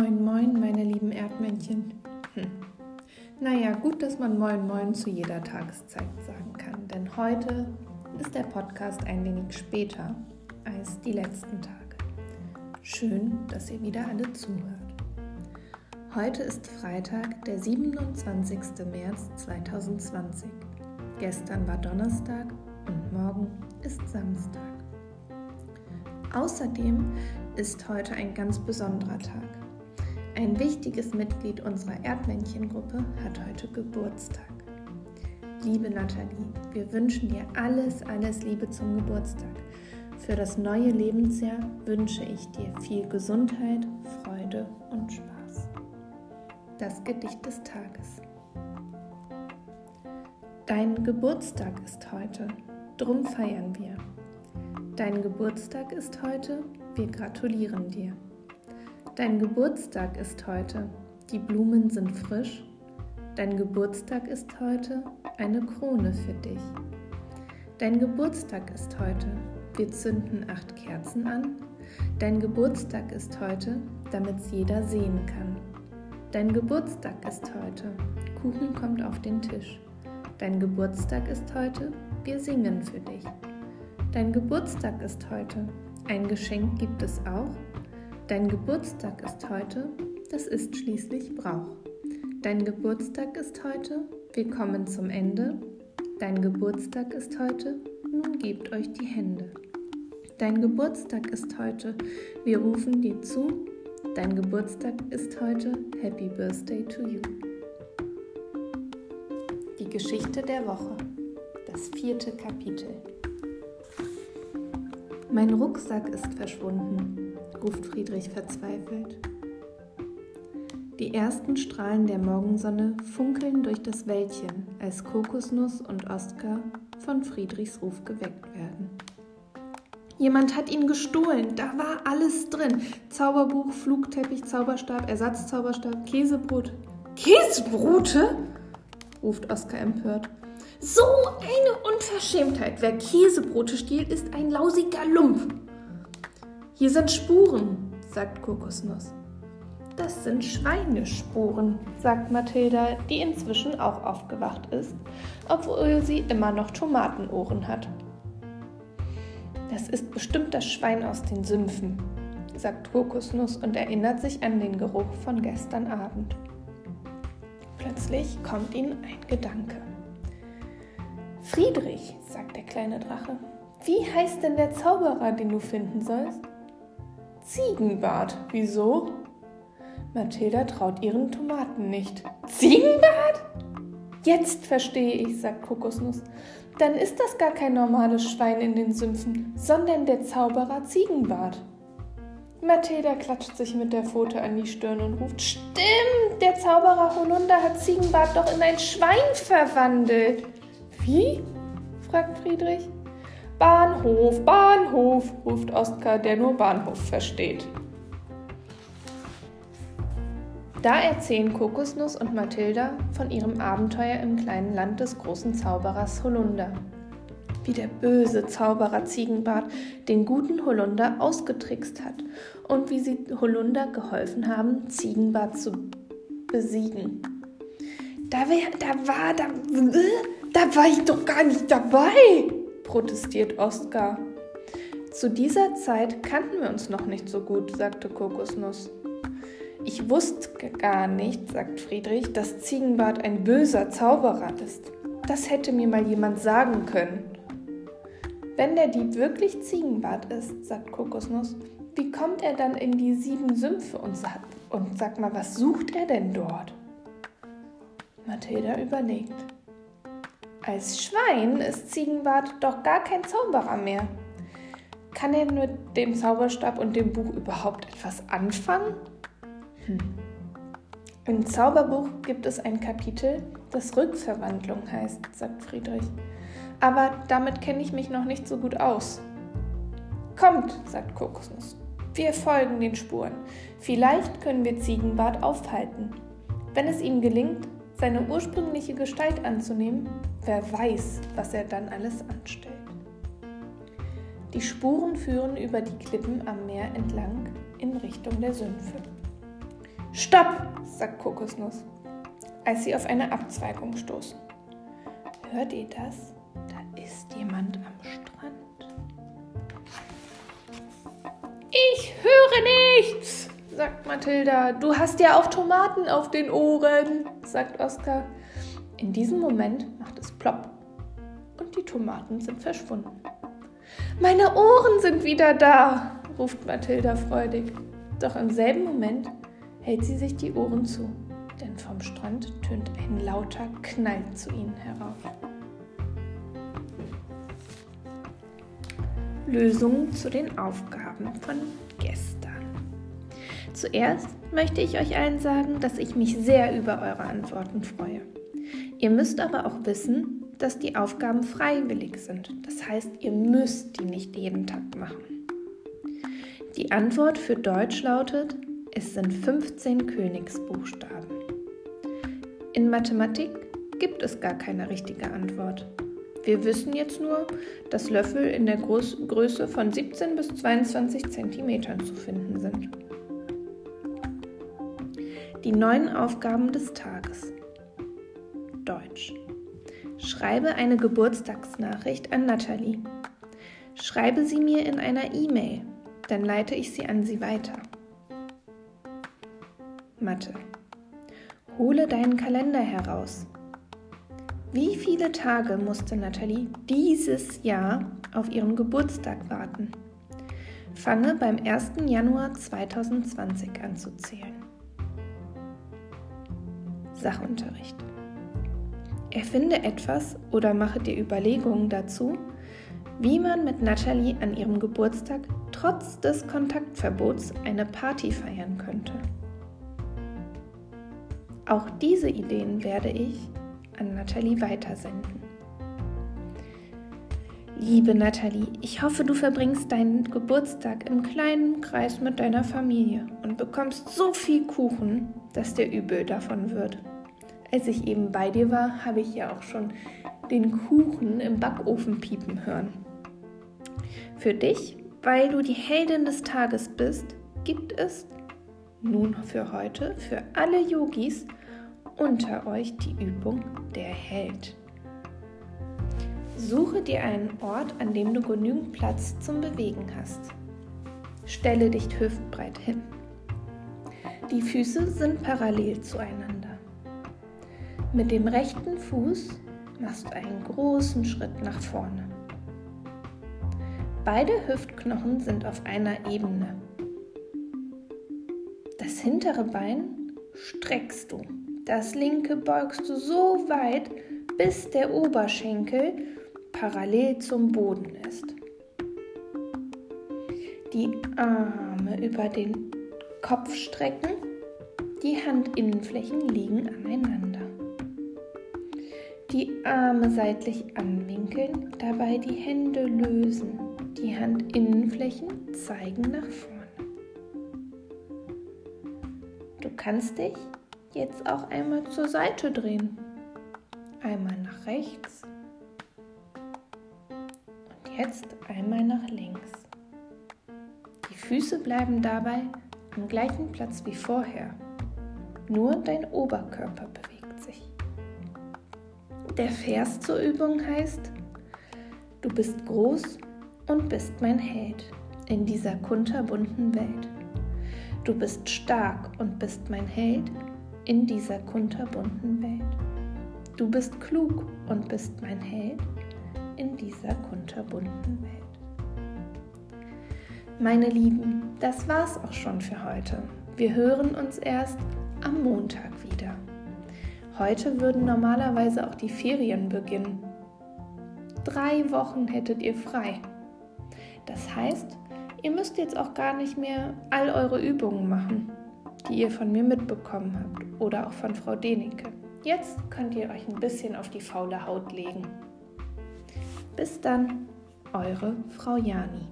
Moin, moin, meine lieben Erdmännchen. Hm. Naja, gut, dass man Moin, moin zu jeder Tageszeit sagen kann, denn heute ist der Podcast ein wenig später als die letzten Tage. Schön, dass ihr wieder alle zuhört. Heute ist Freitag, der 27. März 2020. Gestern war Donnerstag und morgen ist Samstag. Außerdem ist heute ein ganz besonderer Tag. Ein wichtiges Mitglied unserer Erdmännchengruppe hat heute Geburtstag. Liebe Nathalie, wir wünschen dir alles, alles Liebe zum Geburtstag. Für das neue Lebensjahr wünsche ich dir viel Gesundheit, Freude und Spaß. Das Gedicht des Tages. Dein Geburtstag ist heute, drum feiern wir. Dein Geburtstag ist heute, wir gratulieren dir. Dein Geburtstag ist heute, die Blumen sind frisch. Dein Geburtstag ist heute, eine Krone für dich. Dein Geburtstag ist heute, wir zünden acht Kerzen an. Dein Geburtstag ist heute, damit's jeder sehen kann. Dein Geburtstag ist heute, Kuchen kommt auf den Tisch. Dein Geburtstag ist heute, wir singen für dich. Dein Geburtstag ist heute. Ein Geschenk gibt es auch. Dein Geburtstag ist heute. Das ist schließlich Brauch. Dein Geburtstag ist heute. Wir kommen zum Ende. Dein Geburtstag ist heute. Nun gebt euch die Hände. Dein Geburtstag ist heute. Wir rufen dir zu. Dein Geburtstag ist heute. Happy Birthday to you. Die Geschichte der Woche. Das vierte Kapitel. Mein Rucksack ist verschwunden, ruft Friedrich verzweifelt. Die ersten Strahlen der Morgensonne funkeln durch das Wäldchen, als Kokosnuss und Oskar von Friedrichs Ruf geweckt werden. Jemand hat ihn gestohlen, da war alles drin. Zauberbuch, Flugteppich, Zauberstab, Ersatzzauberstab, Käsebrot. Käsebrote? ruft Oskar empört. So eine Unverschämtheit. Wer Käsebrote stiehlt, ist ein lausiger Lump. Hier sind Spuren, sagt Kokosnuss. Das sind Schweinespuren, sagt Mathilda, die inzwischen auch aufgewacht ist, obwohl sie immer noch Tomatenohren hat. Das ist bestimmt das Schwein aus den Sümpfen, sagt Kokosnuss und erinnert sich an den Geruch von gestern Abend. Plötzlich kommt ihnen ein Gedanke. Friedrich, sagt der kleine Drache, wie heißt denn der Zauberer, den du finden sollst? Ziegenbart. Wieso? Mathilda traut ihren Tomaten nicht. Ziegenbart? Jetzt verstehe ich, sagt Kokosnuss. Dann ist das gar kein normales Schwein in den Sümpfen, sondern der Zauberer Ziegenbart. Mathilda klatscht sich mit der Pfote an die Stirn und ruft: Stimmt, der Zauberer Holunder hat Ziegenbart doch in ein Schwein verwandelt. Wie? fragt Friedrich. Bahnhof, Bahnhof, ruft Oskar, der nur Bahnhof versteht. Da erzählen Kokosnuss und Mathilda von ihrem Abenteuer im kleinen Land des großen Zauberers Holunder. Wie der böse Zauberer Ziegenbart den guten Holunder ausgetrickst hat und wie sie Holunder geholfen haben, Ziegenbart zu besiegen. Da, wär, da war, da, da war ich doch gar nicht dabei, protestiert Oskar. Zu dieser Zeit kannten wir uns noch nicht so gut, sagte Kokosnuss. Ich wusste gar nicht, sagt Friedrich, dass Ziegenbart ein böser Zauberer ist. Das hätte mir mal jemand sagen können. Wenn der Dieb wirklich Ziegenbart ist, sagt Kokosnuss, wie kommt er dann in die sieben Sümpfe und sagt, und sag mal, was sucht er denn dort? Mathilda überlegt. Als Schwein ist Ziegenbart doch gar kein Zauberer mehr. Kann er mit dem Zauberstab und dem Buch überhaupt etwas anfangen? Hm. Im Zauberbuch gibt es ein Kapitel, das Rückverwandlung heißt, sagt Friedrich. Aber damit kenne ich mich noch nicht so gut aus. Kommt, sagt Kokosnuss. Wir folgen den Spuren. Vielleicht können wir Ziegenbart aufhalten. Wenn es ihm gelingt, seine ursprüngliche Gestalt anzunehmen, wer weiß, was er dann alles anstellt. Die Spuren führen über die Klippen am Meer entlang in Richtung der Sümpfe. Stopp, sagt Kokosnuss, als sie auf eine Abzweigung stoßen. Hört ihr das? Da ist jemand am Strand. Ich höre nichts, sagt Mathilda. Du hast ja auch Tomaten auf den Ohren, sagt Oskar. In diesem Moment macht es plopp und die Tomaten sind verschwunden. Meine Ohren sind wieder da, ruft Mathilda freudig. Doch im selben Moment hält sie sich die Ohren zu, denn vom Strand tönt ein lauter Knall zu ihnen herauf. Lösungen zu den Aufgaben von gestern. Zuerst möchte ich euch allen sagen, dass ich mich sehr über eure Antworten freue. Ihr müsst aber auch wissen, dass die Aufgaben freiwillig sind. Das heißt, ihr müsst die nicht jeden Tag machen. Die Antwort für Deutsch lautet, es sind 15 Königsbuchstaben. In Mathematik gibt es gar keine richtige Antwort. Wir wissen jetzt nur, dass Löffel in der Groß Größe von 17 bis 22 cm zu finden sind. Die neun Aufgaben des Tages. Deutsch. Schreibe eine Geburtstagsnachricht an Nathalie. Schreibe sie mir in einer E-Mail, dann leite ich sie an sie weiter. Mathe. Hole deinen Kalender heraus. Wie viele Tage musste Nathalie dieses Jahr auf ihren Geburtstag warten? Fange beim 1. Januar 2020 an zu zählen. Sachunterricht. Erfinde etwas oder mache dir Überlegungen dazu, wie man mit Natalie an ihrem Geburtstag trotz des Kontaktverbots eine Party feiern könnte. Auch diese Ideen werde ich an Natalie weitersenden. Liebe Natalie, ich hoffe, du verbringst deinen Geburtstag im kleinen Kreis mit deiner Familie und bekommst so viel Kuchen, dass dir übel davon wird. Als ich eben bei dir war, habe ich ja auch schon den Kuchen im Backofen piepen hören. Für dich, weil du die Heldin des Tages bist, gibt es nun für heute für alle Yogis unter euch die Übung der Held. Suche dir einen Ort, an dem du genügend Platz zum Bewegen hast. Stelle dich hüftbreit hin. Die Füße sind parallel zueinander. Mit dem rechten Fuß machst du einen großen Schritt nach vorne. Beide Hüftknochen sind auf einer Ebene. Das hintere Bein streckst du. Das linke beugst du so weit, bis der Oberschenkel parallel zum Boden ist. Die Arme über den Kopf strecken, die Handinnenflächen liegen aneinander die Arme seitlich anwinkeln, dabei die Hände lösen. Die Handinnenflächen zeigen nach vorne. Du kannst dich jetzt auch einmal zur Seite drehen. Einmal nach rechts und jetzt einmal nach links. Die Füße bleiben dabei am gleichen Platz wie vorher. Nur dein Oberkörper bewegt. Der Vers zur Übung heißt, du bist groß und bist mein Held in dieser kunterbunten Welt. Du bist stark und bist mein Held in dieser kunterbunten Welt. Du bist klug und bist mein Held in dieser kunterbunten Welt. Meine Lieben, das war's auch schon für heute. Wir hören uns erst am Montag wieder. Heute würden normalerweise auch die Ferien beginnen. Drei Wochen hättet ihr frei. Das heißt, ihr müsst jetzt auch gar nicht mehr all eure Übungen machen, die ihr von mir mitbekommen habt oder auch von Frau Denike. Jetzt könnt ihr euch ein bisschen auf die faule Haut legen. Bis dann, eure Frau Jani.